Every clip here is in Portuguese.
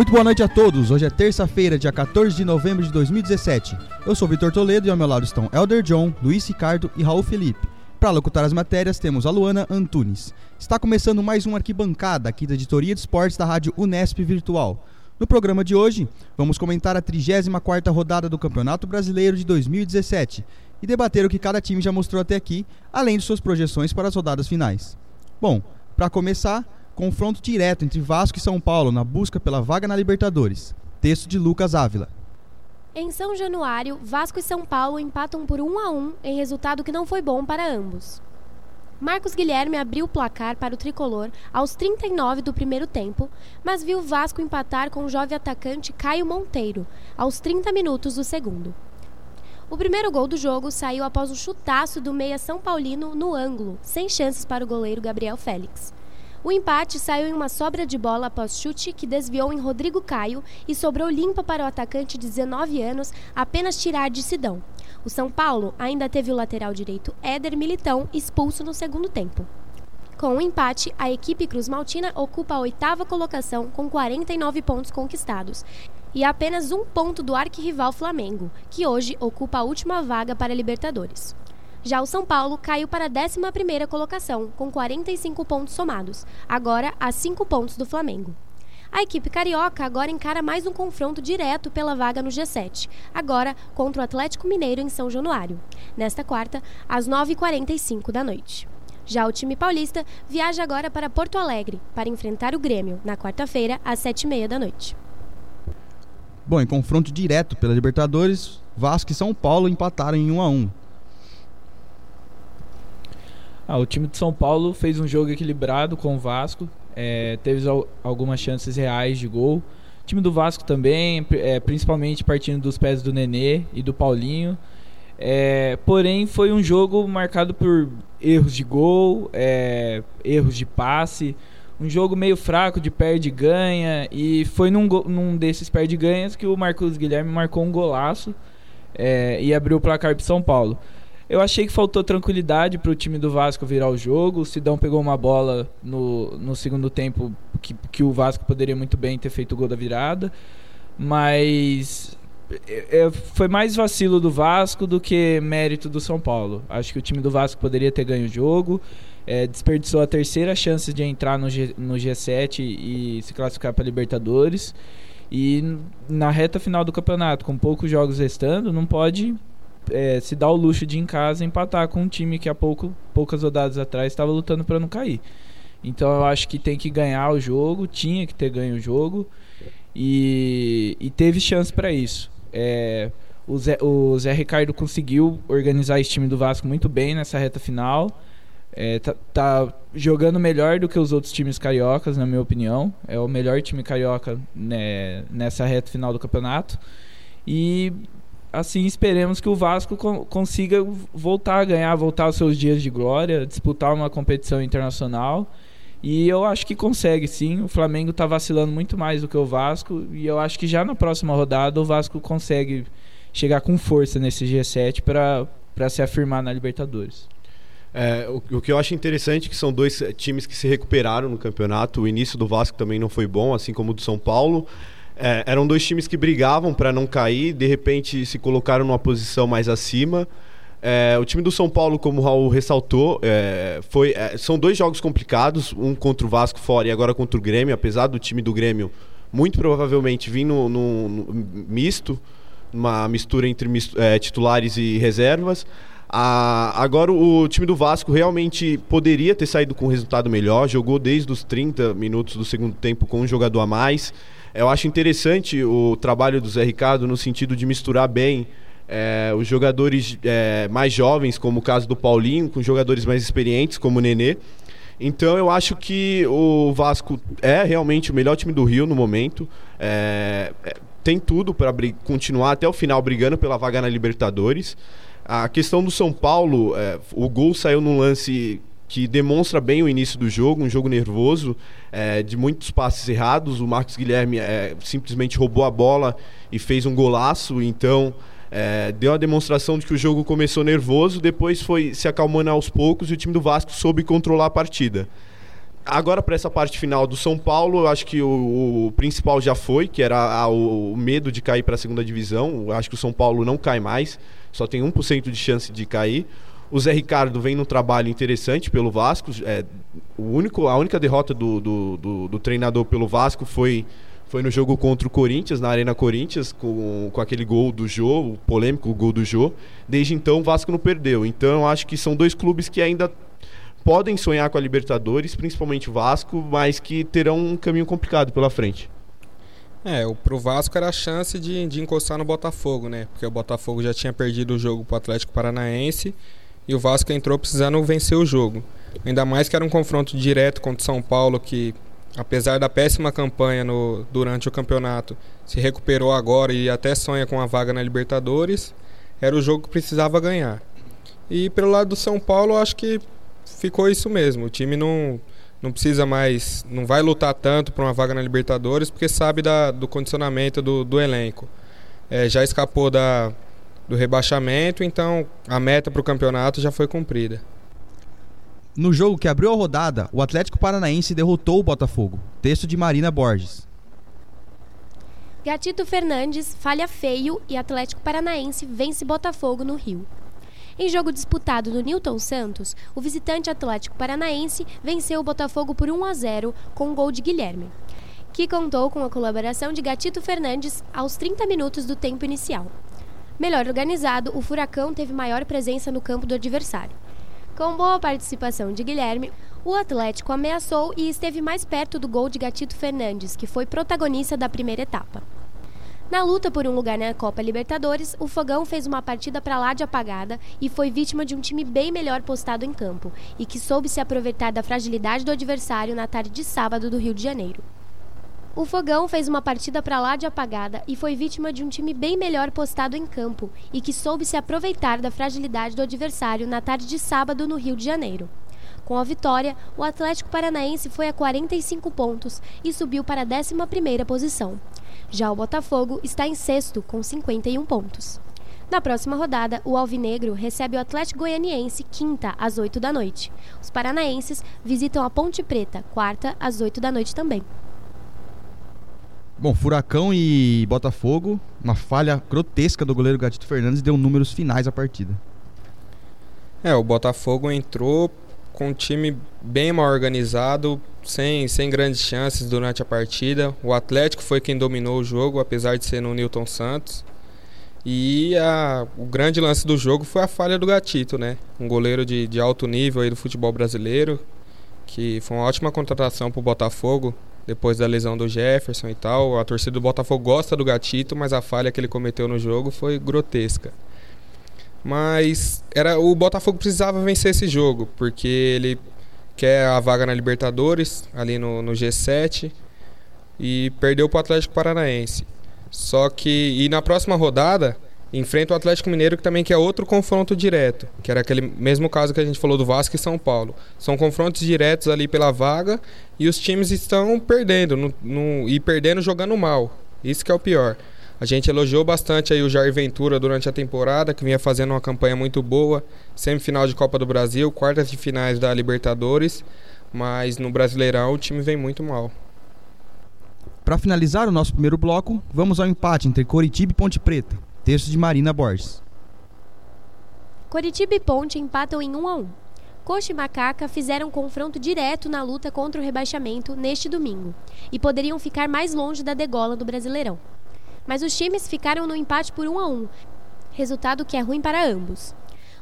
Muito boa noite a todos. Hoje é terça-feira, dia 14 de novembro de 2017. Eu sou Vitor Toledo e ao meu lado estão Elder John, Luiz Ricardo e Raul Felipe. Para locutar as matérias, temos a Luana Antunes. Está começando mais um Arquibancada aqui da Editoria de Esportes da Rádio Unesp Virtual. No programa de hoje, vamos comentar a 34ª rodada do Campeonato Brasileiro de 2017 e debater o que cada time já mostrou até aqui, além de suas projeções para as rodadas finais. Bom, para começar, confronto direto entre Vasco e São Paulo na busca pela vaga na Libertadores. Texto de Lucas Ávila. Em São Januário, Vasco e São Paulo empatam por 1 a 1 em resultado que não foi bom para ambos. Marcos Guilherme abriu o placar para o tricolor aos 39 do primeiro tempo, mas viu Vasco empatar com o jovem atacante Caio Monteiro aos 30 minutos do segundo. O primeiro gol do jogo saiu após um chutaço do meia São Paulino no ângulo, sem chances para o goleiro Gabriel Félix. O empate saiu em uma sobra de bola após chute que desviou em Rodrigo Caio e sobrou limpa para o atacante de 19 anos apenas tirar de Sidão. O São Paulo ainda teve o lateral direito Éder Militão expulso no segundo tempo. Com o empate, a equipe Cruz Maltina ocupa a oitava colocação com 49 pontos conquistados e apenas um ponto do arquirrival Flamengo, que hoje ocupa a última vaga para a Libertadores. Já o São Paulo caiu para a 11ª colocação, com 45 pontos somados, agora a 5 pontos do Flamengo. A equipe carioca agora encara mais um confronto direto pela vaga no G7, agora contra o Atlético Mineiro em São Januário, nesta quarta, às 9h45 da noite. Já o time paulista viaja agora para Porto Alegre para enfrentar o Grêmio, na quarta-feira, às 7h30 da noite. Bom, em confronto direto pela Libertadores, Vasco e São Paulo empataram em 1 a 1 ah, o time de São Paulo fez um jogo equilibrado com o Vasco, é, teve algumas chances reais de gol. O time do Vasco também, é, principalmente partindo dos pés do Nenê e do Paulinho. É, porém, foi um jogo marcado por erros de gol, é, erros de passe, um jogo meio fraco de perde e ganha. E foi num, num desses perde e ganhas que o Marcos Guilherme marcou um golaço é, e abriu o placar para São Paulo. Eu achei que faltou tranquilidade para o time do Vasco virar o jogo. O Sidão pegou uma bola no, no segundo tempo que, que o Vasco poderia muito bem ter feito o gol da virada. Mas é, é, foi mais vacilo do Vasco do que mérito do São Paulo. Acho que o time do Vasco poderia ter ganho o jogo. É, desperdiçou a terceira chance de entrar no, G, no G7 e se classificar para Libertadores. E na reta final do campeonato, com poucos jogos restando, não pode é, se dá o luxo de em casa empatar com um time que há pouco, poucas rodadas atrás estava lutando para não cair. Então eu acho que tem que ganhar o jogo, tinha que ter ganho o jogo e, e teve chance para isso. É, o, Zé, o Zé Ricardo conseguiu organizar esse time do Vasco muito bem nessa reta final. É, tá, tá, jogando melhor do que os outros times cariocas, na minha opinião. É o melhor time carioca né, nessa reta final do campeonato. E assim esperemos que o Vasco consiga voltar a ganhar, voltar aos seus dias de glória, disputar uma competição internacional. E eu acho que consegue sim. O Flamengo está vacilando muito mais do que o Vasco. E eu acho que já na próxima rodada o Vasco consegue chegar com força nesse G7 para se afirmar na Libertadores. É, o, o, que eu acho interessante é que são dois times que se recuperaram no campeonato. O início do Vasco também não foi bom, assim como o do São Paulo. É, eram dois times que brigavam para não cair, de repente se colocaram numa posição mais acima. É, o time do São Paulo, como o Raul ressaltou, é, foi, é, são dois jogos complicados, um contra o Vasco fora e agora contra o Grêmio, apesar do time do Grêmio muito provavelmente vir no, no, no misto, uma mistura entre é, titulares e reservas. agora o time do Vasco realmente poderia ter saído com um resultado melhor, jogou desde os 30 minutos do segundo tempo com um jogador a mais. Eu acho interessante o trabalho do Zé Ricardo no sentido de misturar bem é, os jogadores é, mais jovens, como o caso do Paulinho, com jogadores mais experientes, como o Nenê. Então eu acho que o Vasco é realmente o melhor time do Rio no momento. É, tem tudo para continuar até o final brigando pela vaga na Libertadores. A questão do São Paulo, é, o gol saiu num lance que demonstra bem o início do jogo, um jogo nervoso, é, de muitos passes errados. O Marcos Guilherme é, simplesmente roubou a bola e fez um golaço, então é, deu a demonstração de que o jogo começou nervoso, depois foi se acalmando aos poucos e o time do Vasco soube controlar a partida. agora para essa parte final do São Paulo, eu acho que o, o principal já foi, que era a, o, medo de cair para a segunda divisão. Eu acho que o São Paulo não cai mais, só tem 1% de chance de cair. O Zé Ricardo vem num trabalho interessante pelo Vasco. É, o único, a única derrota do, do, do, do treinador pelo Vasco foi foi no jogo contra o Corinthians, na Arena Corinthians, com, com aquele gol do Jô, o polêmico gol do Jô. Desde então, o Vasco não perdeu. Então, acho que são dois clubes que ainda podem sonhar com a Libertadores, principalmente o Vasco, mas que terão um caminho complicado pela frente. É, pro Vasco era a chance de, de encostar no Botafogo, né? Porque o Botafogo já tinha perdido o jogo pro Atlético Paranaense e o Vasco entrou precisando vencer o jogo. Ainda mais que era um confronto direto contra o São Paulo, que apesar da péssima campanha no, durante o campeonato, se recuperou agora e até sonha com a vaga na Libertadores, era o jogo que precisava ganhar. E pelo lado do São Paulo, acho que ficou isso mesmo. O time não, não precisa mais, não vai lutar tanto para uma vaga na Libertadores, porque sabe da, do condicionamento do, do elenco. É, já escapou da, do rebaixamento, então a meta para o campeonato já foi cumprida. No jogo que abriu a rodada, o Atlético Paranaense derrotou o Botafogo. Texto de Marina Borges. Gatito Fernandes falha feio e Atlético Paranaense vence Botafogo no Rio. Em jogo disputado no Newton Santos, o visitante Atlético Paranaense venceu o Botafogo por 1 a 0 com um gol de Guilherme, que contou com a colaboração de Gatito Fernandes aos 30 minutos do tempo inicial. Melhor organizado, o Furacão teve maior presença no campo do adversário. Com boa participação de Guilherme, o Atlético ameaçou e esteve mais perto do gol de Gatito Fernandes, que foi protagonista da primeira etapa. Na luta por um lugar na Copa Libertadores, o Fogão fez uma partida para lá de apagada e foi vítima de um time bem melhor postado em campo e que soube se aproveitar da fragilidade do adversário na tarde de sábado do Rio de Janeiro. O Fogão fez uma partida para lá de apagada e foi vítima de um time bem melhor postado em campo e que soube se aproveitar da fragilidade do adversário na tarde de sábado no Rio de Janeiro. Com a vitória, o Atlético Paranaense foi a 45 pontos e subiu para a 11ª posição. Já o Botafogo está em sexto com 51 pontos. Na próxima rodada, o Alvinegro recebe o Atlético Goianiense quinta às 8 da noite. Os paranaenses visitam a Ponte Preta quarta às 8 da noite também. Bom, Furacão e Botafogo, uma falha grotesca do goleiro Gatito Fernandes deu números finais à partida. É, o Botafogo entrou com um time bem mal organizado, sem, sem grandes chances durante a partida. O Atlético foi quem dominou o jogo, apesar de ser no Newton Santos. E a, o grande lance do jogo foi a falha do Gatito, né? Um goleiro de, de alto nível aí do futebol brasileiro, que foi uma ótima contratação para o Botafogo depois da lesão do Jefferson e tal. A torcida do Botafogo gosta do Gatito, mas a falha que ele cometeu no jogo foi grotesca. Mas era o Botafogo precisava vencer esse jogo, porque ele quer a vaga na Libertadores, ali no, no G7, e perdeu para o Atlético Paranaense. Só que, e na próxima rodada, enfrenta o Atlético Mineiro, que também quer outro confronto direto, que era aquele mesmo caso que a gente falou do Vasco e São Paulo. São confrontos diretos ali pela vaga e os times estão perdendo no, no, e perdendo jogando mal. Isso que é o pior. A gente elogiou bastante aí o Jair Ventura durante a temporada, que vinha fazendo uma campanha muito boa, semifinal de Copa do Brasil, quartas de finais da Libertadores, mas no Brasileirão o time vem muito mal. Para finalizar o nosso primeiro bloco, vamos ao empate entre Coritiba e Ponte Preta. Texto de Marina Borges. Coritiba e Ponte empatam em 1 a 1. Coxa e Macaca fizeram confronto direto na luta contra o rebaixamento neste domingo e poderiam ficar mais longe da degola do Brasileirão. Mas os times ficaram no empate por 1 a 1, resultado que é ruim para ambos.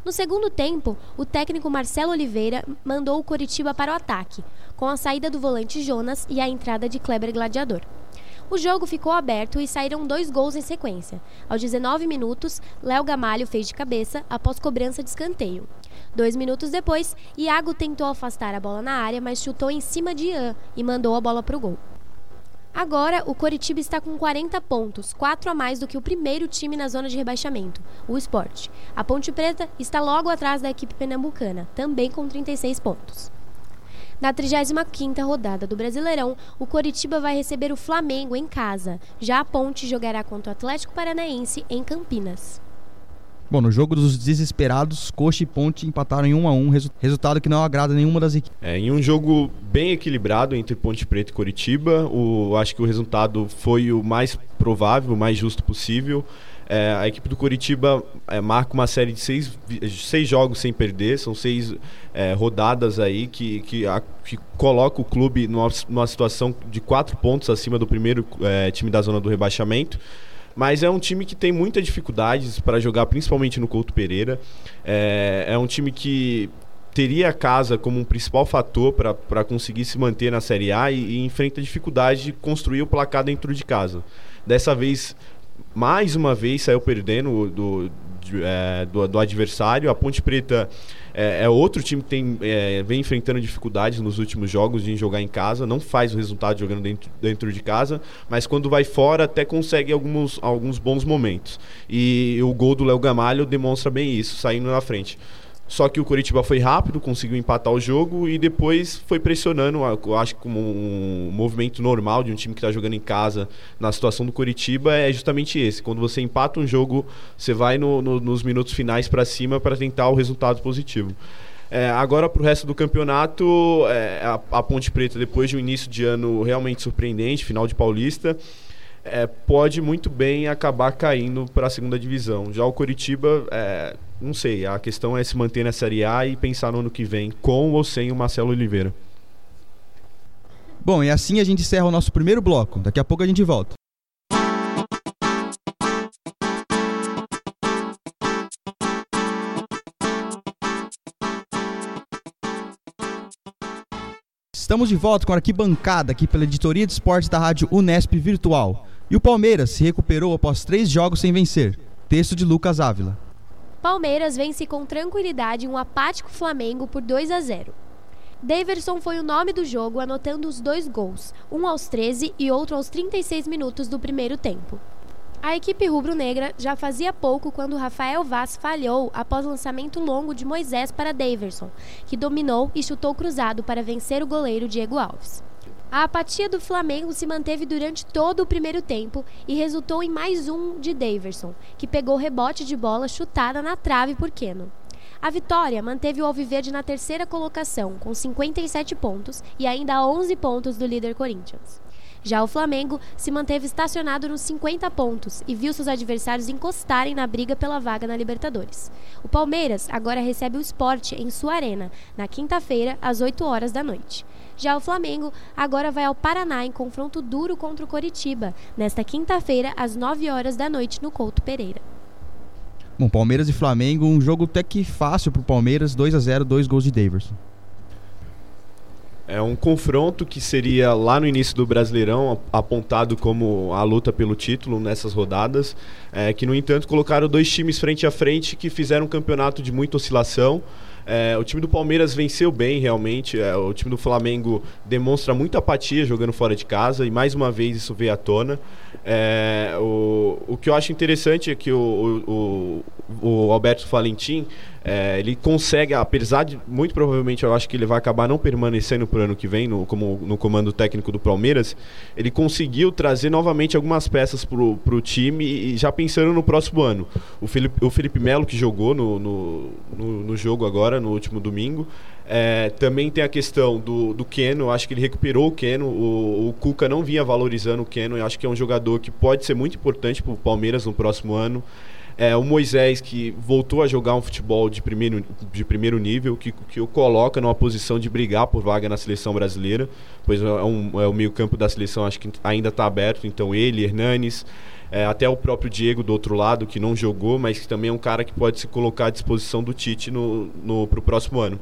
No segundo tempo, o técnico Marcelo Oliveira mandou o Coritiba para o ataque, com a saída do volante Jonas e a entrada de Kleber Gladiador. O jogo ficou aberto e saíram dois gols em sequência. Aos 19 minutos, Léo Gamalho fez de cabeça após cobrança de escanteio. Dois minutos depois, Iago tentou afastar a bola na área, mas chutou em cima de Ian e mandou a bola para o gol. Agora, o Coritiba está com 40 pontos, 4 a mais do que o primeiro time na zona de rebaixamento, o Sport. A Ponte Preta está logo atrás da equipe pernambucana, também com 36 pontos. Na 35ª rodada do Brasileirão, o Coritiba vai receber o Flamengo em casa. Já a Ponte jogará contra o Atlético Paranaense em Campinas. Bom, no jogo dos desesperados, Coxa e Ponte empataram em 1 a 1 resu resultado que não agrada nenhuma das equipes. É, em um jogo bem equilibrado entre Ponte Preta e Coritiba, o, acho que o resultado foi o mais provável, o mais justo possível. É, a equipe do Coritiba é, marca uma série de seis, seis jogos sem perder, são seis é, rodadas aí que, que, a, que coloca o clube numa, numa situação de quatro pontos acima do primeiro é, time da zona do rebaixamento. Mas é um time que tem muitas dificuldades para jogar, principalmente no Couto Pereira. É, é um time que teria a casa como um principal fator para conseguir se manter na Série A e, e enfrenta dificuldade de construir o placar dentro de casa. Dessa vez, mais uma vez, saiu perdendo do, de, é, do, do, adversário. A Ponte Preta é, é outro time que tem, é, vem enfrentando dificuldades nos últimos jogos de jogar em casa, não faz o resultado jogando dentro, dentro de casa, mas quando vai fora até consegue alguns, alguns bons momentos. E o gol do Léo Gamalho demonstra bem isso, saindo na frente. Só que o Curitiba foi rápido, conseguiu empatar o jogo e depois foi pressionando, acho que como um movimento normal de um time que está jogando em casa na situação do Curitiba é justamente esse. Quando você empata um jogo, você vai no, no, nos minutos finais para cima para tentar o resultado positivo. É, agora, para o resto do campeonato, é, a, a, Ponte Preta, depois de um início de ano realmente surpreendente, final de Paulista, é, pode muito bem acabar caindo para a segunda divisão. Já o Curitiba é, não sei, a questão é se manter na Série A e pensar no ano que vem, com ou sem o Marcelo Oliveira. Bom, e assim a gente encerra o nosso primeiro bloco. Daqui a pouco a gente volta. Estamos de volta com a arquibancada aqui pela editoria de esportes da rádio Unesp Virtual. E o Palmeiras se recuperou após três jogos sem vencer. Texto de Lucas Ávila. Palmeiras vence com tranquilidade um apático Flamengo por 2 a 0. Daverson foi o nome do jogo, anotando os dois gols, um aos 13 e outro aos 36 minutos do primeiro tempo. A equipe rubro-negra já fazia pouco quando Rafael Vaz falhou após lançamento longo de Moisés para Daverson, que dominou e chutou cruzado para vencer o goleiro Diego Alves. A apatia do Flamengo se manteve durante todo o primeiro tempo e resultou em mais um de Daverson, que pegou rebote de bola chutada na trave por Keno. A vitória manteve o Alviverde na terceira colocação, com 57 pontos e ainda 11 pontos do líder Corinthians. Já o Flamengo se manteve estacionado nos 50 pontos e viu seus adversários encostarem na briga pela vaga na Libertadores. O Palmeiras agora recebe o esporte em sua arena, na quinta-feira, às 8 horas da noite. Já o Flamengo agora vai ao Paraná em confronto duro contra o Coritiba, nesta quinta-feira, às 9 horas da noite, no Couto Pereira. Bom, Palmeiras e Flamengo, um jogo até que fácil pro Palmeiras, 2 a 0 dois gols de Daverson. É um confronto que seria lá no início do Brasileirão apontado como a luta pelo título nessas rodadas, é, que no entanto colocaram dois times frente a frente que fizeram um campeonato de muita oscilação. É, o time do Palmeiras venceu bem, realmente. É, o time do Flamengo demonstra muita apatia jogando fora de casa e mais uma vez isso veio à tona. É, o, o que eu acho interessante é que o, o, o Alberto Valentim é, ele consegue, apesar de muito provavelmente eu acho que ele vai acabar não permanecendo para o ano que vem no, como, no comando técnico do Palmeiras, ele conseguiu trazer novamente algumas peças para o time e já pensando no próximo ano. O Felipe, o Felipe Melo, que jogou no, no, no, no jogo agora, no último domingo, é, também tem a questão do, do Keno, acho que ele recuperou o Keno, o, o Cuca não vinha valorizando o Keno, eu acho que é um jogador que pode ser muito importante para o Palmeiras no próximo ano. É, o Moisés, que voltou a jogar um futebol de primeiro, de primeiro nível, que, que o coloca numa posição de brigar por vaga na seleção brasileira, pois é, um, é o meio-campo da seleção, acho que ainda está aberto. Então, ele, Hernanes, é, até o próprio Diego do outro lado, que não jogou, mas que também é um cara que pode se colocar à disposição do Tite no, no, para o próximo ano.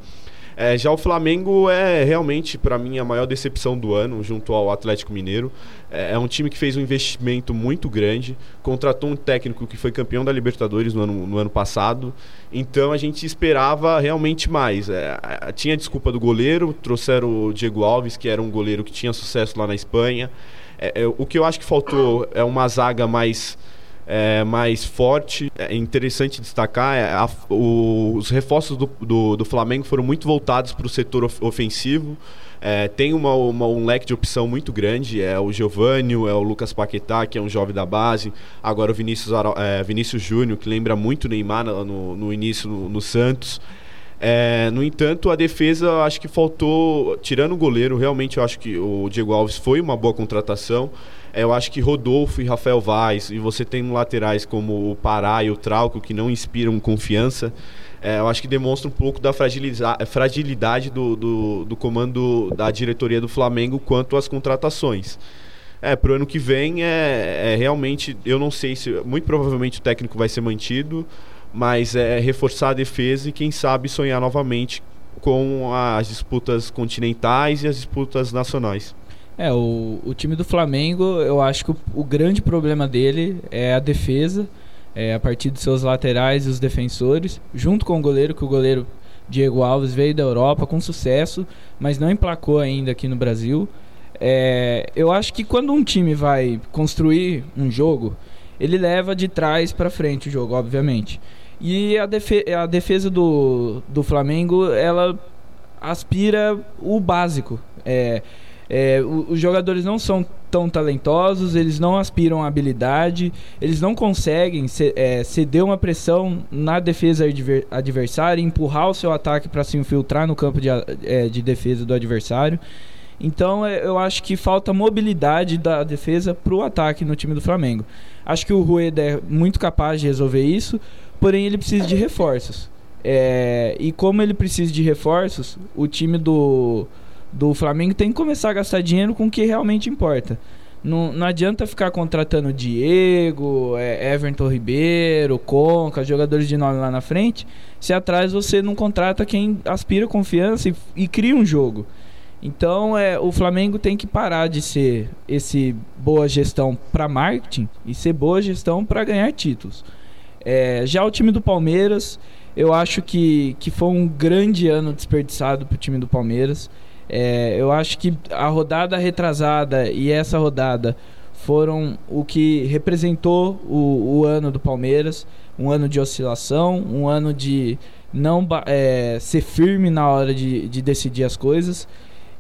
É, já o Flamengo é realmente, para mim, a maior decepção do ano, junto ao Atlético Mineiro. É, é, um time que fez um investimento muito grande, contratou um técnico que foi campeão da Libertadores no ano, no ano passado. Então a gente esperava realmente mais. É, tinha desculpa do goleiro, trouxeram o Diego Alves, que era um goleiro que tinha sucesso lá na Espanha. É, é, o que eu acho que faltou é uma zaga mais é, mais forte. É interessante destacar, é, a, o, os reforços do, do, do, Flamengo foram muito voltados para o setor of, ofensivo. É, tem uma, uma, um leque de opção muito grande, é o Giovanni, é o Lucas Paquetá, que é um jovem da base, agora o Vinícius, é, Vinícius Júnior, que lembra muito Neymar no, no início no, no Santos. É, no entanto, a defesa acho que faltou, tirando o goleiro, realmente eu acho que o Diego Alves foi uma boa contratação. Eu acho que Rodolfo e Rafael Vaz, e você tem laterais como o Pará e o Trauco, que não inspiram confiança. É, eu acho que demonstra um pouco da fragilidade do, do, do, comando da diretoria do Flamengo quanto às contratações. É, pro ano que vem é, é realmente, eu não sei se, muito provavelmente o técnico vai ser mantido, mas é reforçar a defesa e quem sabe sonhar novamente com as disputas continentais e as disputas nacionais. É, o, o time do Flamengo, eu acho que o, o grande problema dele é a defesa, é, a partir dos seus laterais e os defensores, junto com o goleiro, que o goleiro Diego Alves veio da Europa com sucesso, mas não emplacou ainda aqui no Brasil. É, eu acho que quando um time vai construir um jogo, ele leva de trás para frente o jogo, obviamente. E a, defe a defesa do, do Flamengo, ela aspira o básico. É, é, os jogadores não são tão talentosos, eles não aspiram à habilidade, eles não conseguem é, ceder uma pressão na defesa adver adversária, empurrar o seu ataque para se infiltrar no campo de, é, de defesa do adversário. Então é, eu acho que falta mobilidade da defesa para o ataque no time do Flamengo. Acho que o Rueda é muito capaz de resolver isso, porém ele precisa de reforços. É, e como ele precisa de reforços, o time do do Flamengo tem que começar a gastar dinheiro com o que realmente importa. Não, não adianta ficar contratando Diego, é, Everton Ribeiro, Conca, jogadores de nome lá na frente, se atrás você não contrata quem aspira confiança e, e cria um jogo. Então é, o Flamengo tem que parar de ser esse boa gestão para marketing e ser boa gestão para ganhar títulos. É, já o time do Palmeiras, eu acho que, que foi um grande ano desperdiçado para o time do Palmeiras. É, eu acho que a rodada retrasada e essa rodada foram o que representou o, o ano do Palmeiras. Um ano de oscilação, um ano de não é, ser firme na hora de, de decidir as coisas.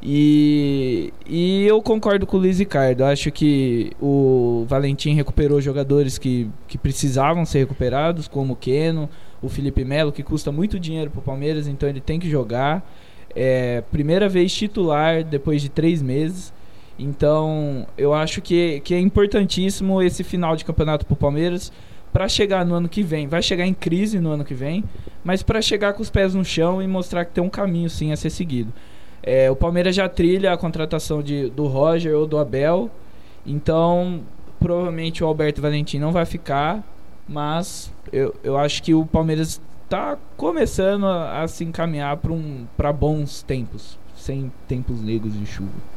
E, e eu concordo com o Luiz Ricardo. Acho que o Valentim recuperou jogadores que, que precisavam ser recuperados, como o Keno, o Felipe Melo, que custa muito dinheiro para o Palmeiras, então ele tem que jogar. É, primeira vez titular depois de três meses. Então, eu acho que, que é importantíssimo esse final de campeonato para o Palmeiras para chegar no ano que vem. Vai chegar em crise no ano que vem, mas para chegar com os pés no chão e mostrar que tem um caminho sim a ser seguido. É, o Palmeiras já trilha a contratação de, do Roger ou do Abel, então provavelmente o Alberto Valentim não vai ficar, mas eu, eu acho que o Palmeiras tá começando a, a se encaminhar para um, bons tempos, sem tempos negros de chuva.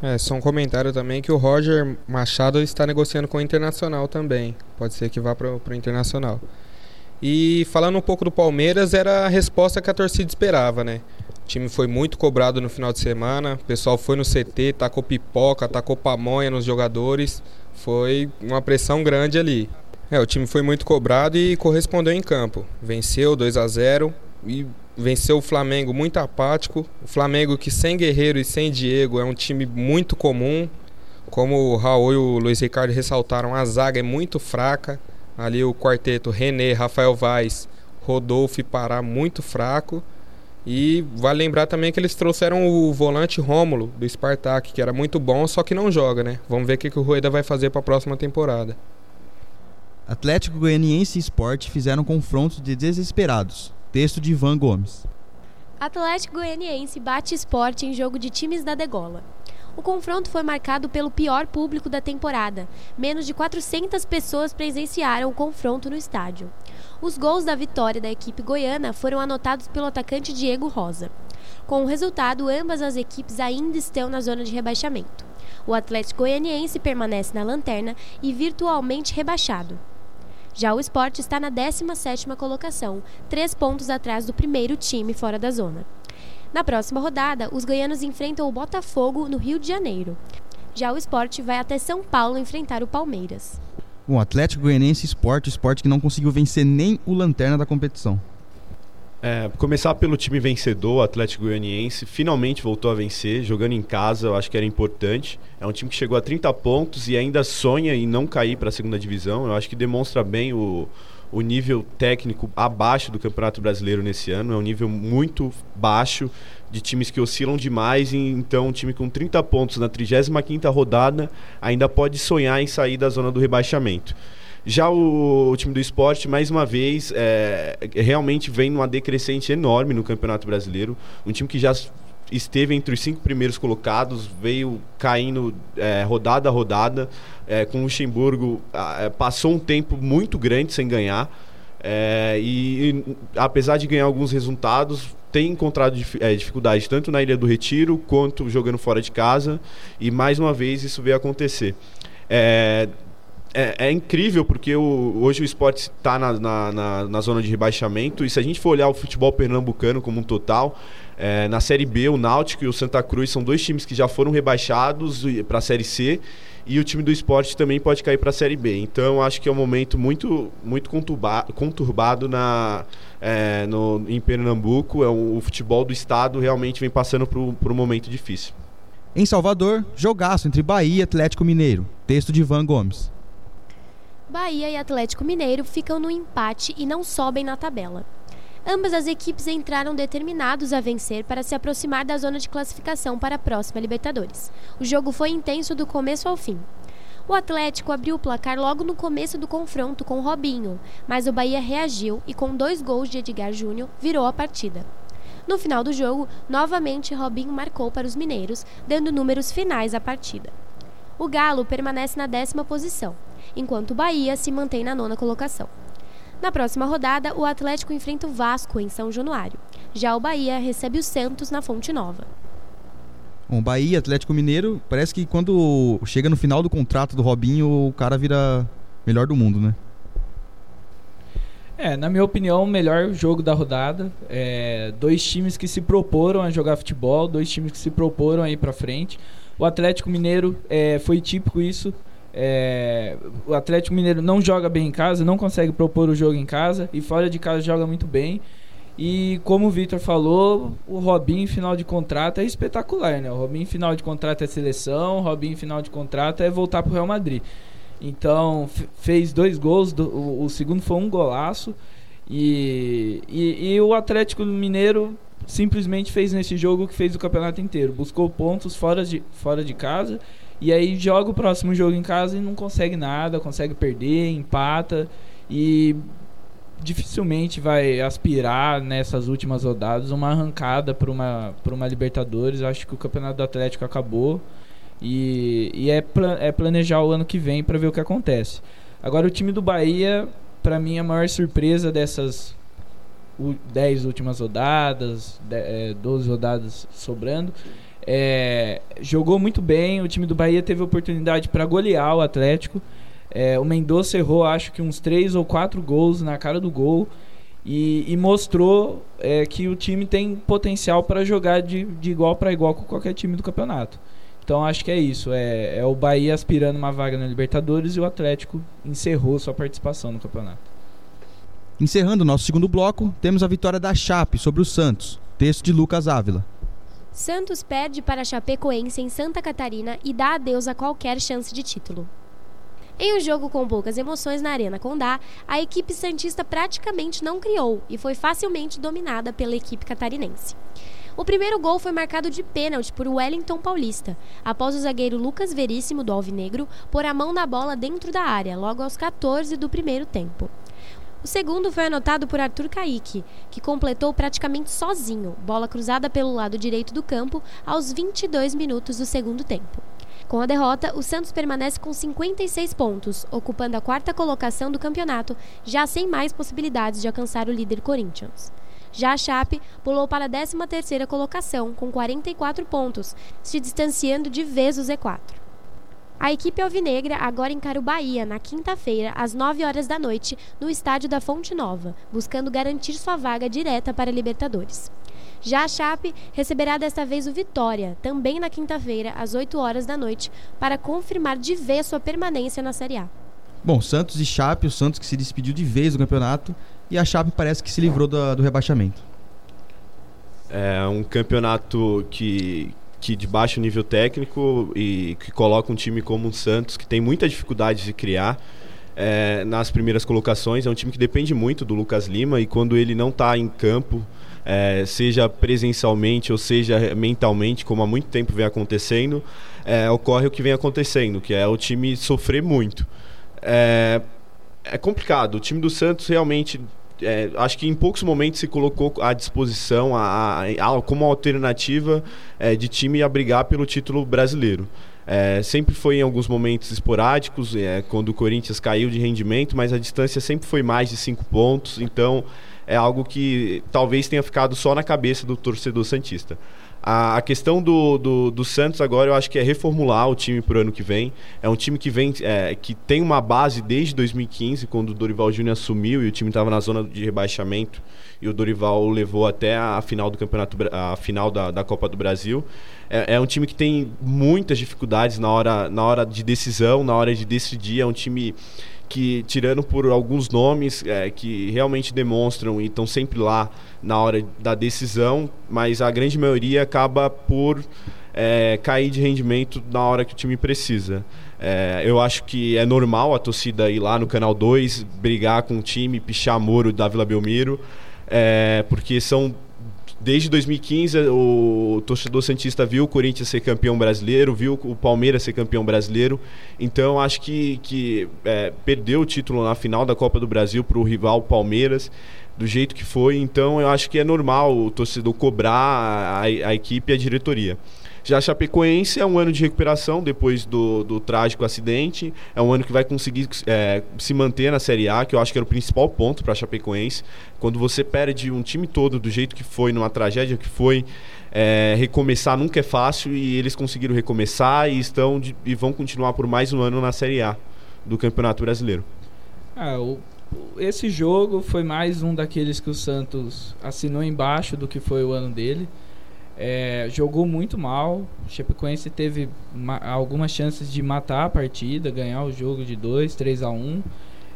É, só um comentário também que o Roger Machado está negociando com o Internacional também. Pode ser que vá para o Internacional. E falando um pouco do Palmeiras, era a resposta que a torcida esperava, né? O time foi muito cobrado no final de semana. O pessoal foi no CT, tacou pipoca, tacou pamonha nos jogadores. Foi uma pressão grande ali. É, o time foi muito cobrado e correspondeu em campo. Venceu 2 a 0 e venceu o Flamengo muito apático. O Flamengo que sem Guerreiro e sem Diego é um time muito comum. Como o Raul e o Luiz Ricardo ressaltaram, a zaga é muito fraca. Ali o quarteto René, Rafael Vaz, Rodolfo e Pará muito fraco. E vale lembrar também que eles trouxeram o volante Rômulo do Spartak, que era muito bom, só que não joga, né? Vamos ver o que, que o Rueda vai fazer para a próxima temporada. Atlético Goianiense e Sport fizeram confrontos de desesperados. Texto de Ivan Gomes. Atlético Goianiense bate esporte em jogo de times da degola. O confronto foi marcado pelo pior público da temporada. Menos de 400 pessoas presenciaram o confronto no estádio. Os gols da vitória da equipe goiana foram anotados pelo atacante Diego Rosa. Com o resultado, ambas as equipes ainda estão na zona de rebaixamento. O Atlético Goianiense permanece na lanterna e virtualmente rebaixado. Já o esporte está na 17ª colocação, três pontos atrás do primeiro time fora da zona. Na próxima rodada, os goianos enfrentam o Botafogo no Rio de Janeiro. Já o esporte vai até São Paulo enfrentar o Palmeiras. O Atlético Goianiense Esporte, esporte que não conseguiu vencer nem o lanterna da competição. É, começar pelo time vencedor, o Atlético Goianiense, finalmente voltou a vencer, jogando em casa, eu acho que era importante. É um time que chegou a 30 pontos e ainda sonha em não cair para a segunda divisão. Eu acho que demonstra bem o, o nível técnico abaixo do Campeonato Brasileiro nesse ano. É um nível muito baixo de times que oscilam demais. Então, um time com 30 pontos na 35ª rodada ainda pode sonhar em sair da zona do rebaixamento. Já o, o, time do esporte, mais uma vez, é, realmente vem numa decrescente enorme no Campeonato Brasileiro. Um time que já esteve entre os cinco primeiros colocados, veio caindo é, rodada a rodada. É, com o Luxemburgo, é, passou um tempo muito grande sem ganhar. É, e, e, apesar de ganhar alguns resultados, tem encontrado dif é, dificuldade tanto na Ilha do Retiro quanto jogando fora de casa. E mais uma vez isso veio acontecer. É, é, incrível porque o, hoje o esporte está na, na, na, na, zona de rebaixamento e se a gente for olhar o futebol pernambucano como um total, é, na Série B o Náutico e o Santa Cruz são dois times que já foram rebaixados para a Série C e o time do esporte também pode cair para a Série B. Então acho que é um momento muito, muito conturbado, conturbado na, é, no, em Pernambuco. É, o, o futebol do estado realmente vem passando por um momento difícil. Em Salvador, jogaço entre Bahia e Atlético Mineiro. Texto de Ivan Gomes. Bahia e Atlético Mineiro ficam no empate e não sobem na tabela. Ambas as equipes entraram determinados a vencer para se aproximar da zona de classificação para a próxima Libertadores. O jogo foi intenso do começo ao fim. O Atlético abriu o placar logo no começo do confronto com Robinho, mas o Bahia reagiu e, com dois gols de Edgar Júnior, virou a partida. No final do jogo, novamente Robinho marcou para os mineiros, dando números finais à partida. O Galo permanece na décima posição, enquanto o Bahia se mantém na nona colocação. Na próxima rodada, o Atlético enfrenta o Vasco em São Januário. Já o Bahia recebe o Santos na Fonte Nova. Bom, Bahia, Atlético Mineiro, parece que quando chega no final do contrato do Robinho, o cara vira melhor do mundo, né? É, na minha opinião, o melhor jogo da rodada. É, dois times que se proporam a jogar futebol, dois times que se proporam a ir pra frente. O Atlético Mineiro é, foi típico isso. É, o Atlético Mineiro não joga bem em casa, não consegue propor o jogo em casa e fora de casa joga muito bem. E como o Victor falou, o Robinho final de contrato é espetacular, né? O Robinho final de contrato é seleção, o Robinho final de contrato é voltar pro Real Madrid. Então, fez dois gols, do, o, o, segundo foi um golaço. E, e, e o Atlético Mineiro simplesmente fez nesse jogo o que fez o campeonato inteiro. Buscou pontos fora de, fora de casa e aí joga o próximo jogo em casa e não consegue nada, consegue perder, empata e dificilmente vai aspirar nessas últimas rodadas uma arrancada para uma, uma Libertadores. Acho que o Campeonato do Atlético acabou e, e é, é planejar o ano que vem para ver o que acontece. Agora, o time do Bahia, para mim, é a maior surpresa dessas 10 últimas rodadas, 12 é, rodadas sobrando. É, jogou muito bem, o time do Bahia teve oportunidade para golear o Atlético. É, o Mendonça errou, acho que uns três ou quatro gols na cara do gol. E, e mostrou é, que o time tem potencial para jogar de, de igual para igual com qualquer time do campeonato. Então acho que é isso. É, é o Bahia aspirando uma vaga na Libertadores e o Atlético encerrou sua participação no campeonato. Encerrando o nosso segundo bloco, temos a vitória da Chape sobre o Santos. Texto de Lucas Ávila. Santos perde para Chapecoense em Santa Catarina e dá adeus a qualquer chance de título. Em um jogo com poucas emoções na Arena Condá, a equipe santista praticamente não criou e foi facilmente dominada pela equipe catarinense. O primeiro gol foi marcado de pênalti por Wellington Paulista, após o zagueiro Lucas Veríssimo do Alvinegro pôr a mão na bola dentro da área, logo aos 14 do primeiro tempo. O segundo foi anotado por Arthur Caíque, que completou praticamente sozinho, bola cruzada pelo lado direito do campo aos 22 minutos do segundo tempo. Com a derrota, o Santos permanece com 56 pontos, ocupando a quarta colocação do campeonato, já sem mais possibilidades de alcançar o líder Corinthians. Já a Chape pulou para a 13ª colocação, com 44 pontos, se distanciando de vez do Z4. A equipe alvinegra agora encara o Bahia na quinta-feira, às 9 horas da noite, no estádio da Fonte Nova, buscando garantir sua vaga direta para a Libertadores. Já a Chape receberá desta vez o Vitória, também na quinta-feira, às 8 horas da noite, para confirmar de vez sua permanência na Série A. Bom, Santos e Chape, o Santos que se despediu de vez do campeonato e a Chape parece que se livrou do, do rebaixamento. É um campeonato que, que de baixo nível técnico e que coloca um time como o Santos, que tem muita dificuldade de criar é, nas primeiras colocações. É um time que depende muito do Lucas Lima e quando ele não está em campo, é, seja presencialmente ou seja mentalmente, como há muito tempo vem acontecendo, é, ocorre o que vem acontecendo, que é o time sofrer muito. É, é complicado. O time do Santos realmente é, acho que em poucos momentos se colocou à disposição a, a, a como alternativa é, de time a brigar pelo título brasileiro. É, sempre foi em alguns momentos esporádicos, é, quando o Corinthians caiu de rendimento, mas a distância sempre foi mais de cinco pontos, então é algo que talvez tenha ficado só na cabeça do torcedor Santista. A, questão do, do, do, Santos agora eu acho que é reformular o time para o ano que vem. É um time que vem é, que tem uma base desde 2015, quando o Dorival Júnior assumiu e o time estava na zona de rebaixamento e o Dorival levou até a final do campeonato, a final da, da Copa do Brasil. É, é, um time que tem muitas dificuldades na hora, na hora de decisão, na hora de decidir. É um time que, tirando por alguns nomes é, que realmente demonstram e estão sempre lá na hora da decisão, mas a grande maioria acaba por é, cair de rendimento na hora que o time precisa. É, eu acho que é normal a torcida ir lá no Canal 2, brigar com o time, pichar Moro da Vila Belmiro, é, porque são Desde 2015, o torcedor Santista viu o Corinthians ser campeão brasileiro, viu o Palmeiras ser campeão brasileiro. Então, acho que, que é, perdeu o título na final da Copa do Brasil para o rival Palmeiras, do jeito que foi. Então, eu acho que é normal o torcedor cobrar a, a equipe e a diretoria. Já a Chapecoense é um ano de recuperação depois do, do trágico acidente. É um ano que vai conseguir é, se manter na Série A, que eu acho que era o principal ponto para a Chapecoense. Quando você perde um time todo do jeito que foi, numa tragédia que foi, é, recomeçar nunca é fácil e eles conseguiram recomeçar e estão de, e vão continuar por mais um ano na Série A do Campeonato Brasileiro. Ah, o, esse jogo foi mais um daqueles que o Santos assinou embaixo do que foi o ano dele. É, jogou muito mal. O Chapecoense teve algumas chances de matar a partida, ganhar o jogo de 2, 3 a 1.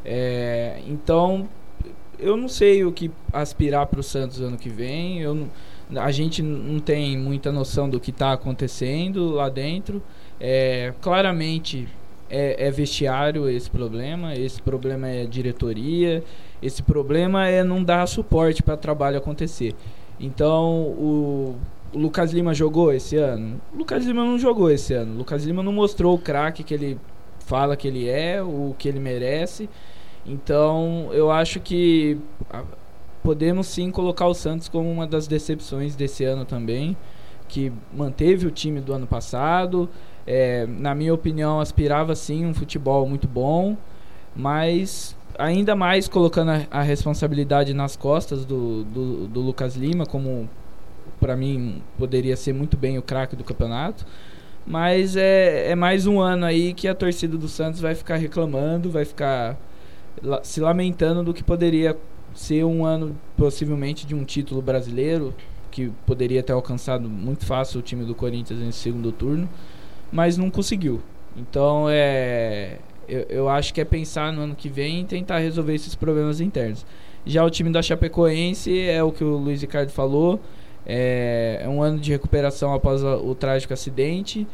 É, então, eu não sei o que aspirar para o Santos ano que vem. Eu a gente não tem muita noção do que está acontecendo lá dentro. É, claramente é, é, vestiário esse problema, esse problema é diretoria, esse problema é não dar suporte para o trabalho acontecer. Então, o, o Lucas Lima jogou esse ano? O Lucas Lima não jogou esse ano. O Lucas Lima não mostrou o craque que ele fala que ele é, o que ele merece. Então, eu acho que podemos sim colocar o Santos como uma das decepções desse ano também, que manteve o time do ano passado. É, na minha opinião, aspirava sim um futebol muito bom, mas ainda mais colocando a, a responsabilidade nas costas do, do, do Lucas Lima como para mim poderia ser muito bem o craque do campeonato. Mas é, é mais um ano aí que a torcida do Santos vai ficar reclamando, vai ficar se lamentando do que poderia ser um ano possivelmente de um título brasileiro, que poderia ter alcançado muito fácil o time do Corinthians nesse segundo turno, mas não conseguiu. Então é. Eu, eu acho que é pensar no ano que vem e tentar resolver esses problemas internos. Já o time da Chapecoense é o que o Luiz Ricardo falou é, é um ano de recuperação após o trágico acidente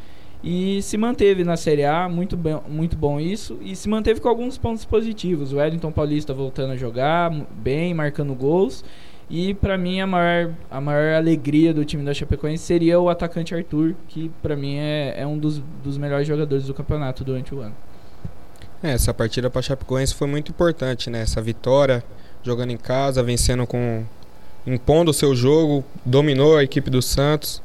e se manteve na Série A, muito, bem, muito bom isso, e se manteve com alguns pontos positivos. O Wellington Paulista voltando a jogar bem, marcando gols. E para mim a maior, a maior alegria do time da Chapecoense seria o atacante Arthur, que para mim é, é um dos, dos melhores jogadores do campeonato durante o ano. É, essa partida para Chapecoense foi muito importante, né? Essa vitória, jogando em casa, vencendo com, impondo o seu jogo, dominou a equipe do Santos,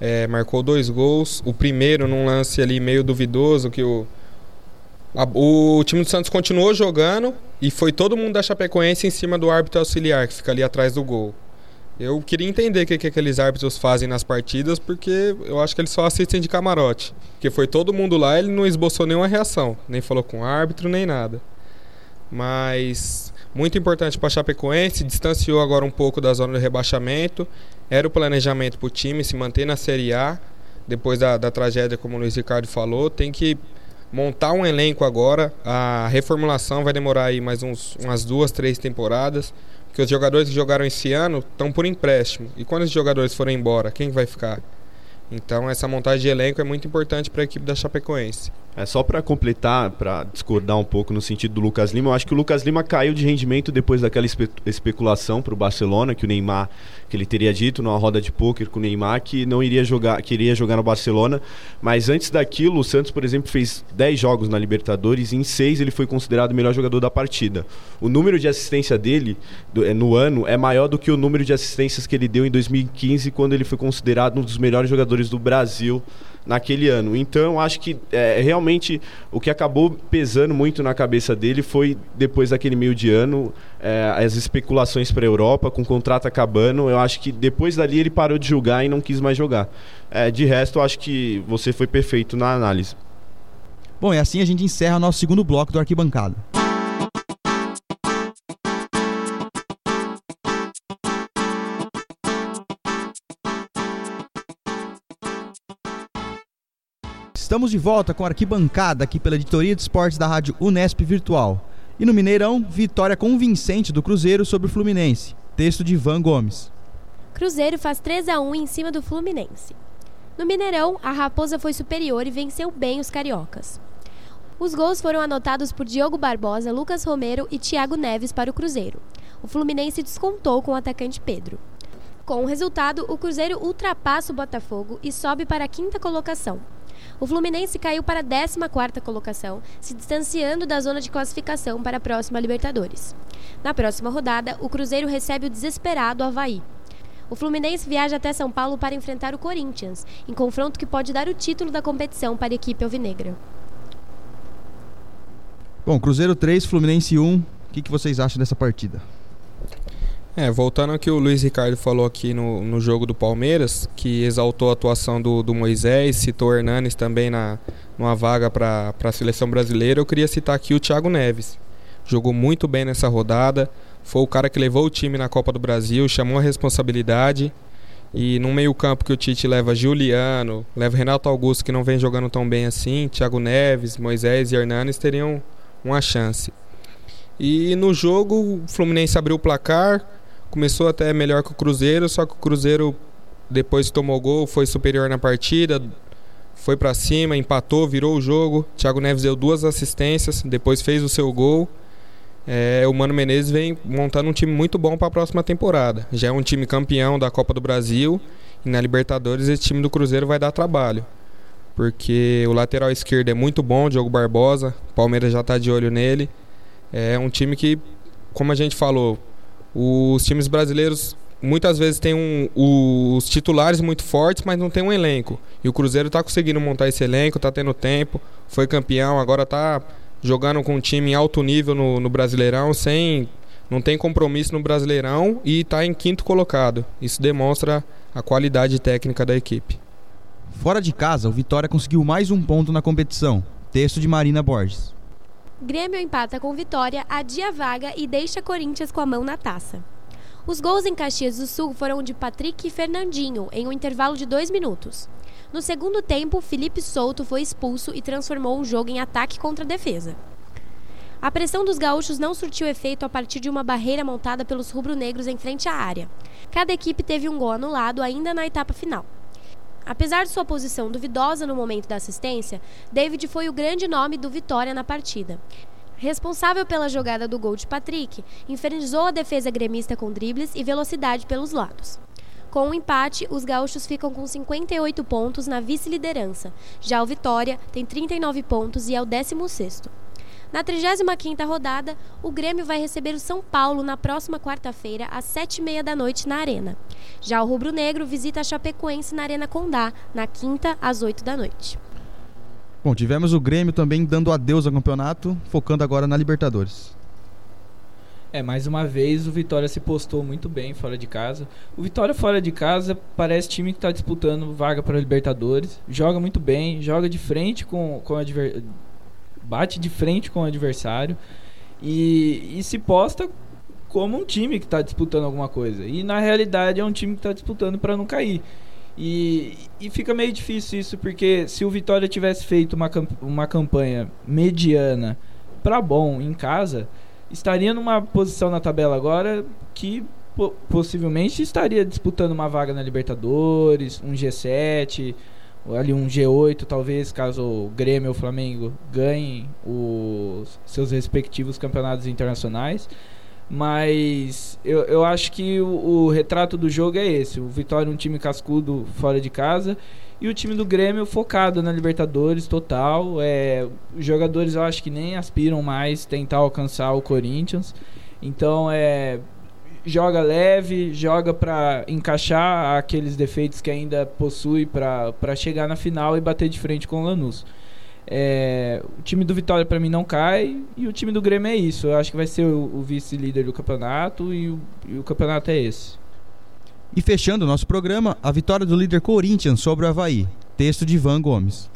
é, marcou dois gols. O primeiro num lance ali meio duvidoso, que o, a, o time do Santos continuou jogando e foi todo mundo da Chapecoense em cima do árbitro auxiliar, que fica ali atrás do gol. Eu queria entender o que, que aqueles árbitros fazem nas partidas, porque eu acho que eles só assistem de camarote. Porque foi todo mundo lá, ele não esboçou nenhuma reação, nem falou com o árbitro, nem nada. Mas muito importante para Chapecoense, distanciou agora um pouco da zona de rebaixamento. Era o planejamento para o time se manter na Série A. Depois da, da tragédia, como o Luiz Ricardo falou, tem que montar um elenco agora. A reformulação vai demorar aí mais uns, umas duas, três temporadas. Porque os jogadores que jogaram esse ano estão por empréstimo. E quando os jogadores forem embora, quem vai ficar? Então essa montagem de elenco é muito importante para a equipe da Chapecoense. É só para completar, para discordar um pouco no sentido do Lucas Lima, eu acho que o Lucas Lima caiu de rendimento depois daquela espe especulação para o Barcelona, que o Neymar, que ele teria dito numa roda de pôquer com o Neymar que não iria jogar, queria jogar no Barcelona, mas antes daquilo, o Santos, por exemplo, fez 10 jogos na Libertadores e em 6 ele foi considerado o melhor jogador da partida. O número de assistência dele do, é, no ano é maior do que o número de assistências que ele deu em 2015, quando ele foi considerado um dos melhores jogadores do Brasil naquele ano. Então, acho que é, realmente o que acabou pesando muito na cabeça dele foi depois daquele meio de ano, é, as especulações para a Europa, com o contrato acabando. Eu acho que depois dali ele parou de julgar e não quis mais jogar. É, de resto, eu acho que você foi perfeito na análise. Bom, e assim a gente encerra nosso segundo bloco do Arquibancada. Estamos de volta com a arquibancada aqui pela editoria de esportes da rádio Unesp Virtual. E no Mineirão, vitória convincente do Cruzeiro sobre o Fluminense. Texto de Ivan Gomes. Cruzeiro faz 3 a 1 em cima do Fluminense. No Mineirão, a Raposa foi superior e venceu bem os cariocas. Os gols foram anotados por Diogo Barbosa, Lucas Romero e Thiago Neves para o Cruzeiro. O Fluminense descontou com o atacante Pedro. Com o resultado, o Cruzeiro ultrapassa o Botafogo e sobe para a quinta colocação, o Fluminense caiu para a 14ª colocação, se distanciando da zona de classificação para a próxima Libertadores. Na próxima rodada, o Cruzeiro recebe o desesperado Havaí. O Fluminense viaja até São Paulo para enfrentar o Corinthians, em confronto que pode dar o título da competição para a equipe alvinegra. Bom, Cruzeiro 3, Fluminense 1. O que, que vocês acham dessa partida? É, voltando ao que o Luiz Ricardo falou aqui no, no jogo do Palmeiras, que exaltou a atuação do, do Moisés, citou Hernanes também na, numa vaga para a seleção brasileira, eu queria citar aqui o Thiago Neves. Jogou muito bem nessa rodada, foi o cara que levou o time na Copa do Brasil, chamou a responsabilidade. E no meio-campo que o Tite leva Juliano, leva Renato Augusto, que não vem jogando tão bem assim, Thiago Neves, Moisés e Hernanes teriam uma chance. E no jogo, o Fluminense abriu o placar, Começou até melhor que o Cruzeiro, só que o Cruzeiro depois tomou gol, foi superior na partida, foi para cima, empatou, virou o jogo. Thiago Neves deu duas assistências, depois fez o seu gol. É, o Mano Menezes vem montando um time muito bom para a próxima temporada. Já é um time campeão da Copa do Brasil e na Libertadores esse time do Cruzeiro vai dar trabalho. Porque o lateral esquerdo é muito bom, Diogo Barbosa, o Palmeiras já está de olho nele. É um time que, como a gente falou, os times brasileiros muitas vezes têm um, os titulares muito fortes, mas não tem um elenco. E o Cruzeiro está conseguindo montar esse elenco, está tendo tempo, foi campeão, agora está jogando com um time em alto nível no, no Brasileirão, sem não tem compromisso no Brasileirão e está em quinto colocado. Isso demonstra a qualidade técnica da equipe. Fora de casa, o Vitória conseguiu mais um ponto na competição. Texto de Marina Borges. Grêmio empata com vitória, adia vaga e deixa Corinthians com a mão na taça. Os gols em Caxias do Sul foram de Patrick e Fernandinho, em um intervalo de dois minutos. No segundo tempo, Felipe Souto foi expulso e transformou o jogo em ataque contra a defesa. A pressão dos gaúchos não surtiu efeito a partir de uma barreira montada pelos rubro-negros em frente à área. Cada equipe teve um gol anulado ainda na etapa final. Apesar de sua posição duvidosa no momento da assistência, David foi o grande nome do Vitória na partida. Responsável pela jogada do gol de Patrick, infernizou a defesa gremista com dribles e velocidade pelos lados. Com o um empate, os gaúchos ficam com 58 pontos na vice-liderança. Já o Vitória tem 39 pontos e é o 16º. Na 35ª rodada, o Grêmio vai receber o São Paulo na próxima quarta-feira, às 7h30 da noite, na Arena. Já o Rubro Negro visita a Chapecoense na Arena Condá, na quinta, às 8 da noite. Bom, tivemos o Grêmio também dando adeus ao campeonato, focando agora na Libertadores. É, mais uma vez o Vitória se postou muito bem fora de casa. O Vitória fora de casa parece time que está disputando vaga para a Libertadores. Joga muito bem, joga de frente com, com o adversário bate de frente com o adversário e, e se posta como um time que está disputando alguma coisa. E na realidade é um time que está disputando para não cair. E, e fica meio difícil isso, porque se o Vitória tivesse feito uma, uma campanha mediana para bom em casa, estaria numa posição na tabela agora que possivelmente estaria disputando uma vaga na Libertadores, um G7, ali um G8 talvez, caso o Grêmio ou o Flamengo ganhem os seus respectivos campeonatos internacionais. Mas eu, eu acho que o, o, retrato do jogo é esse: o Vitória um time cascudo fora de casa e o time do Grêmio focado na Libertadores total. É, os jogadores eu acho que nem aspiram mais tentar alcançar o Corinthians. Então é joga leve, joga para encaixar aqueles defeitos que ainda possui para chegar na final e bater de frente com o Lanús. É, o time do Vitória para mim não cai e o time do Grêmio é isso. Eu acho que vai ser o, o vice-líder do campeonato e o, e o, campeonato é esse. E fechando o nosso programa, a vitória do líder Corinthians sobre o Havaí. Texto de Ivan Gomes.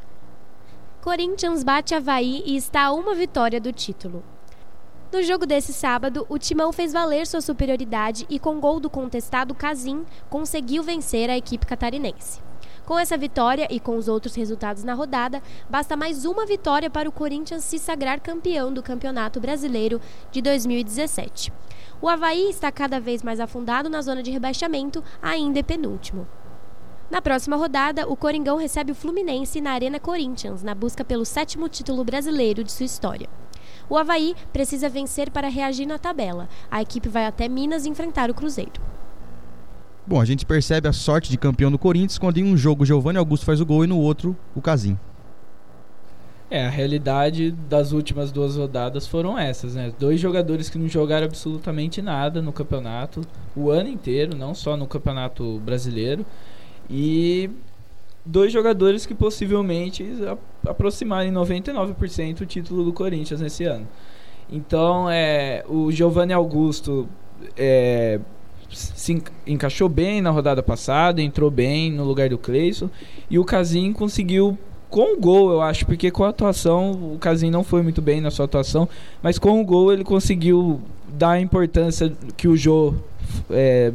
Corinthians bate Havaí e está a uma vitória do título. No jogo desse sábado, o Timão fez valer sua superioridade e, com gol do contestado Casim, conseguiu vencer a equipe catarinense. Com essa vitória e com os outros resultados na rodada, basta mais uma vitória para o Corinthians se sagrar campeão do Campeonato Brasileiro de 2017. O Havaí está cada vez mais afundado na zona de rebaixamento, ainda é penúltimo. Na próxima rodada, o Coringão recebe o Fluminense na Arena Corinthians, na busca pelo sétimo título brasileiro de sua história. O Havaí precisa vencer para reagir na tabela. A equipe vai até Minas enfrentar o Cruzeiro. Bom, a gente percebe a sorte de campeão do Corinthians quando em um jogo o Giovanni Augusto faz o gol e no outro o Casim. É, a realidade das últimas duas rodadas foram essas, né? Dois jogadores que não jogaram absolutamente nada no campeonato, o ano inteiro, não só no campeonato brasileiro. E dois jogadores que possivelmente aproximarem 99% o título do Corinthians nesse ano. Então, é, o Giovanni Augusto é, se encaixou bem na rodada passada, entrou bem no lugar do Cleison. E o Casim conseguiu com o gol, eu acho, porque com a atuação, o Casim não foi muito bem na sua atuação, mas com o gol ele conseguiu dar a importância que o Jô é,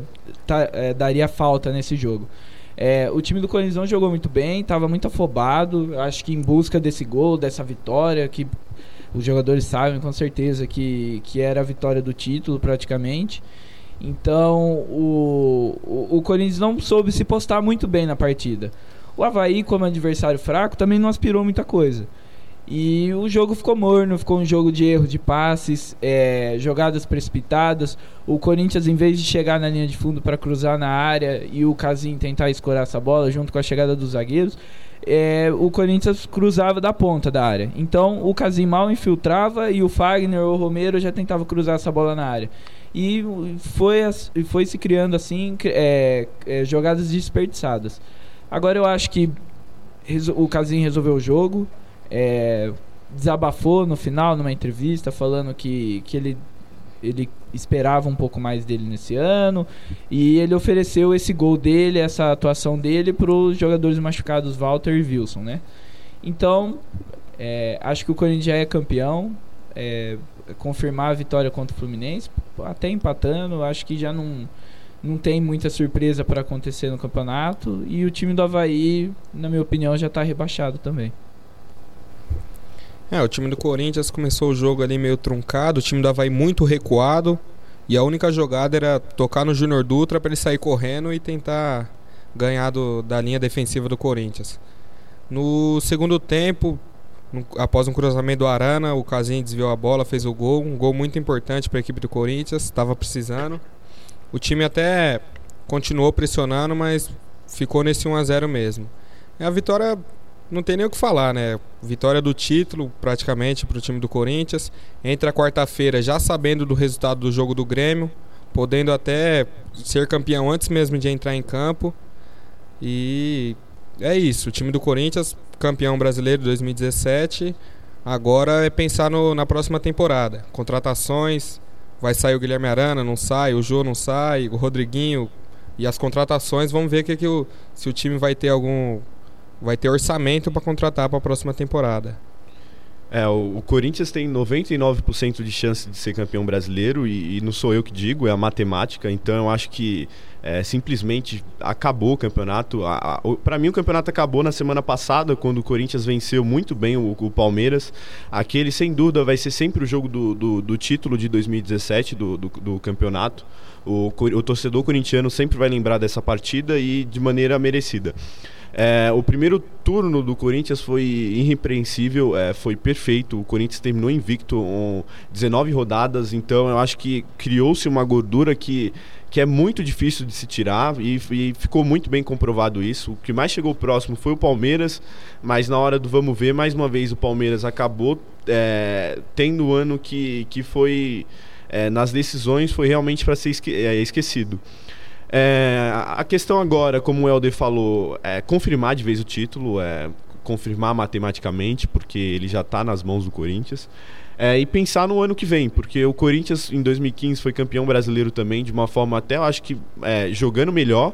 tá, é, daria falta nesse jogo. É, o time do Corinthians não jogou muito bem, estava muito afobado, acho que em busca desse gol, dessa vitória, que os jogadores sabem com certeza que, que era a vitória do título praticamente. Então o, o, o, Corinthians não soube se postar muito bem na partida. O Havaí, como adversário fraco, também não aspirou muita coisa. E o jogo ficou morno, ficou um jogo de erro de passes, é, jogadas precipitadas. O Corinthians, em vez de chegar na linha de fundo para cruzar na área e o Casim tentar escorar essa bola junto com a chegada dos zagueiros, é, o Corinthians cruzava da ponta da área. Então o Casim mal infiltrava e o Fagner ou o Romero já tentava cruzar essa bola na área. E foi, foi se criando assim é, é, jogadas desperdiçadas. Agora eu acho que o Casim resolveu o jogo, é, desabafou no final, numa entrevista, falando que, que ele, ele esperava um pouco mais dele nesse ano. E ele ofereceu esse gol dele, essa atuação dele, para os jogadores machucados Walter e Wilson, né? Então, é, acho que o Corinthians já é campeão. É, confirmar a vitória contra o Fluminense, até empatando, acho que já não, não tem muita surpresa para acontecer no campeonato. E o time do Havaí, na minha opinião, já está rebaixado também. É, o time do Corinthians começou o jogo ali meio truncado, o time do Havaí muito recuado. E a única jogada era tocar no Júnior Dutra para ele sair correndo e tentar ganhar do, da linha defensiva do Corinthians. No segundo tempo, após um cruzamento do Arana, o Casim desviou a bola, fez o gol, um gol muito importante para a equipe do Corinthians, estava precisando. O time até continuou pressionando, mas ficou nesse 1 a 0 mesmo. A vitória não tem nem o que falar, né? Vitória do título praticamente para o time do Corinthians. Entra quarta-feira já sabendo do resultado do jogo do Grêmio, podendo até ser campeão antes mesmo de entrar em campo. E é isso, o time do Corinthians, campeão brasileiro de 2017. Agora é pensar no, na próxima temporada. Contratações, vai sair o Guilherme Arana, não sai, o Jô não sai, o Rodriguinho e as contratações, vamos ver que, que o, se o time vai ter algum vai ter orçamento para contratar para a próxima temporada. É, o, Corinthians tem 99% de chance de ser campeão brasileiro e, e, não sou eu que digo, é a matemática. Então eu acho que é, simplesmente acabou o campeonato. Para mim, o campeonato acabou na semana passada, quando o Corinthians venceu muito bem o, o Palmeiras. Aquele, sem dúvida, vai ser sempre o jogo do, do, do título de 2017 do, do, do campeonato. O, o torcedor corintiano sempre vai lembrar dessa partida e de maneira merecida. É, o primeiro turno do Corinthians foi irrepreensível, é, foi perfeito. O Corinthians terminou invicto com 19 rodadas, então eu acho que criou-se uma gordura que, que é muito difícil de se tirar e, e, ficou muito bem comprovado isso. O que mais chegou próximo foi o Palmeiras, mas na hora do vamos ver, mais uma vez o Palmeiras acabou é, tendo o ano que, que foi. É, nas decisões foi realmente para ser esque é, esquecido. É, a questão agora, como o Helder falou, é confirmar de vez o título, é confirmar matematicamente, porque ele já está nas mãos do Corinthians. É, e pensar no ano que vem, porque o Corinthians em 2015 foi campeão brasileiro também, de uma forma até, eu acho que é, jogando melhor,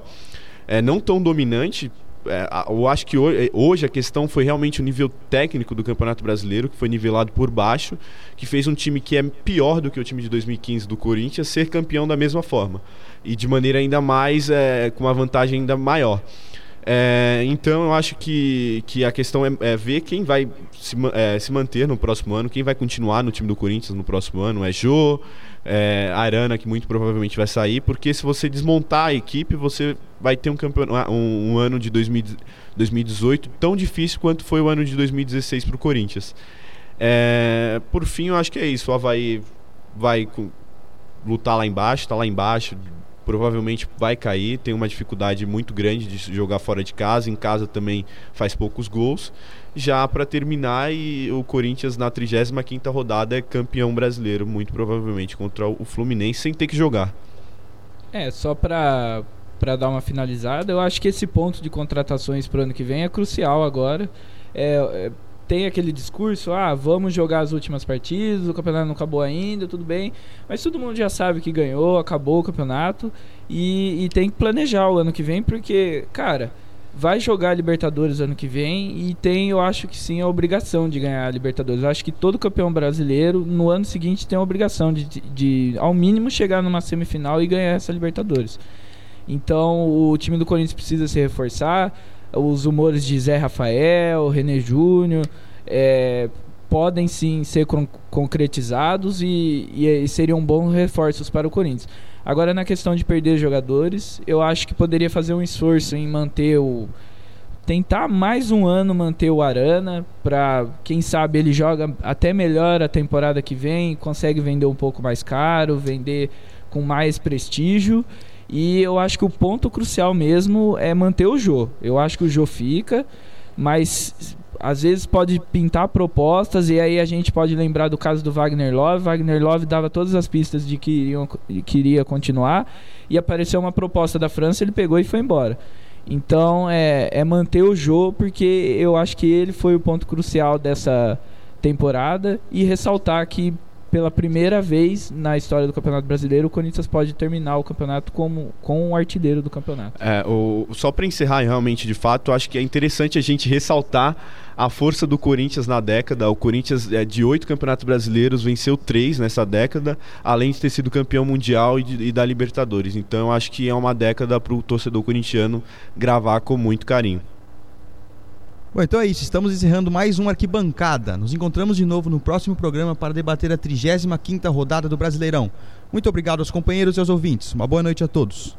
é, não tão dominante, é, eu acho que hoje a questão foi realmente o nível técnico do Campeonato Brasileiro, que foi nivelado por baixo, que fez um time que é pior do que o time de 2015 do Corinthians ser campeão da mesma forma. E de maneira ainda mais, é, com uma vantagem ainda maior. É, então eu acho que, que a questão é, é ver quem vai se, é, se, manter no próximo ano, quem vai continuar no time do Corinthians no próximo ano. É Jô, é, Arana, que muito provavelmente vai sair, porque se você desmontar a equipe, você vai ter um, campeonato, um, um ano de 2000, 2018 tão difícil quanto foi o ano de 2016 para o Corinthians. É, por fim, eu acho que é isso. O Havaí vai lutar lá embaixo, está lá embaixo, provavelmente vai cair, tem uma dificuldade muito grande de jogar fora de casa, em casa também faz poucos gols. Já para terminar, e o Corinthians na 35ª rodada é campeão brasileiro, muito provavelmente contra o Fluminense sem ter que jogar. É, só para para dar uma finalizada, eu acho que esse ponto de contratações para o ano que vem é crucial agora. É, é tem aquele discurso, ah, vamos jogar as últimas partidas, o campeonato não acabou ainda, tudo bem. Mas todo mundo já sabe que ganhou, acabou o campeonato e, e tem que planejar o ano que vem, porque, cara, vai jogar Libertadores ano que vem e tem, eu acho que sim, a obrigação de ganhar a Libertadores. Eu acho que todo campeão brasileiro no ano seguinte tem a obrigação de, de, de, ao mínimo, chegar numa semifinal e ganhar essa Libertadores. Então o time do Corinthians precisa se reforçar os humores de Zé Rafael, René Júnior, é, podem sim ser concretizados e, e, e, seriam bons reforços para o Corinthians. Agora, na questão de perder jogadores, eu acho que poderia fazer um esforço em manter o. Tentar mais um ano manter o Arana, para quem sabe ele joga até melhor a temporada que vem, consegue vender um pouco mais caro, vender com mais prestígio e eu acho que o ponto crucial mesmo é manter o Jô. Eu acho que o Jô fica, mas às vezes pode pintar propostas e aí a gente pode lembrar do caso do Wagner Love. Wagner Love dava todas as pistas de que iriam, queria continuar e apareceu uma proposta da França, ele pegou e foi embora. Então é, é manter o Jô porque eu acho que ele foi o ponto crucial dessa temporada e ressaltar que pela primeira vez na história do Campeonato Brasileiro, o Corinthians pode terminar o campeonato como, com o artilheiro do campeonato. É, o, só para encerrar realmente de fato, acho que é interessante a gente ressaltar a força do Corinthians na década. O Corinthians, é, de oito campeonatos brasileiros, venceu três nessa década, além de ter sido campeão mundial e, de, e da Libertadores. Então, acho que é uma década para o torcedor corintiano gravar com muito carinho. Bom, então é isso. Estamos encerrando mais um Arquibancada. Nos encontramos de novo no próximo programa para debater a 35ª rodada do Brasileirão. Muito obrigado aos companheiros e aos ouvintes. Uma boa noite a todos.